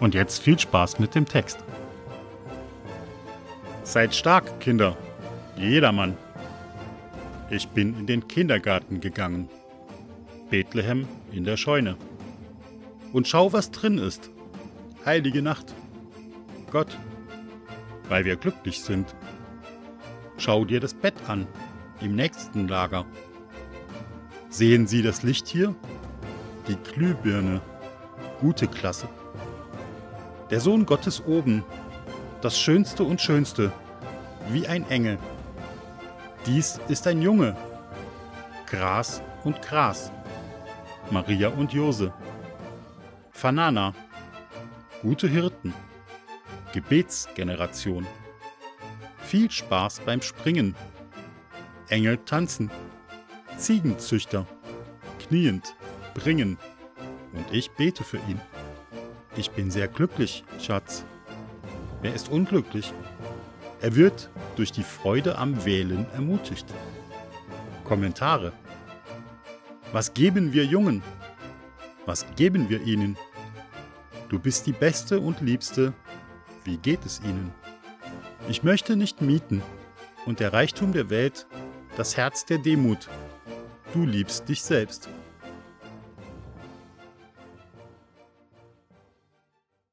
Und jetzt viel Spaß mit dem Text. Seid stark, Kinder. Jedermann. Ich bin in den Kindergarten gegangen. Bethlehem in der Scheune. Und schau, was drin ist. Heilige Nacht. Gott, weil wir glücklich sind. Schau dir das Bett an, im nächsten Lager. Sehen Sie das Licht hier? Die Glühbirne. Gute Klasse. Der Sohn Gottes oben. Das Schönste und Schönste. Wie ein Engel. Dies ist ein Junge. Gras und Gras. Maria und Jose. Fanana. Gute Hirten. Gebetsgeneration. Viel Spaß beim Springen. Engel tanzen. Ziegenzüchter. Kniend. Bringen. Und ich bete für ihn. Ich bin sehr glücklich, Schatz. Wer ist unglücklich? Er wird durch die Freude am Wählen ermutigt. Kommentare. Was geben wir Jungen? Was geben wir ihnen? Du bist die Beste und Liebste. Wie geht es ihnen? Ich möchte nicht mieten und der Reichtum der Welt, das Herz der Demut. Du liebst dich selbst.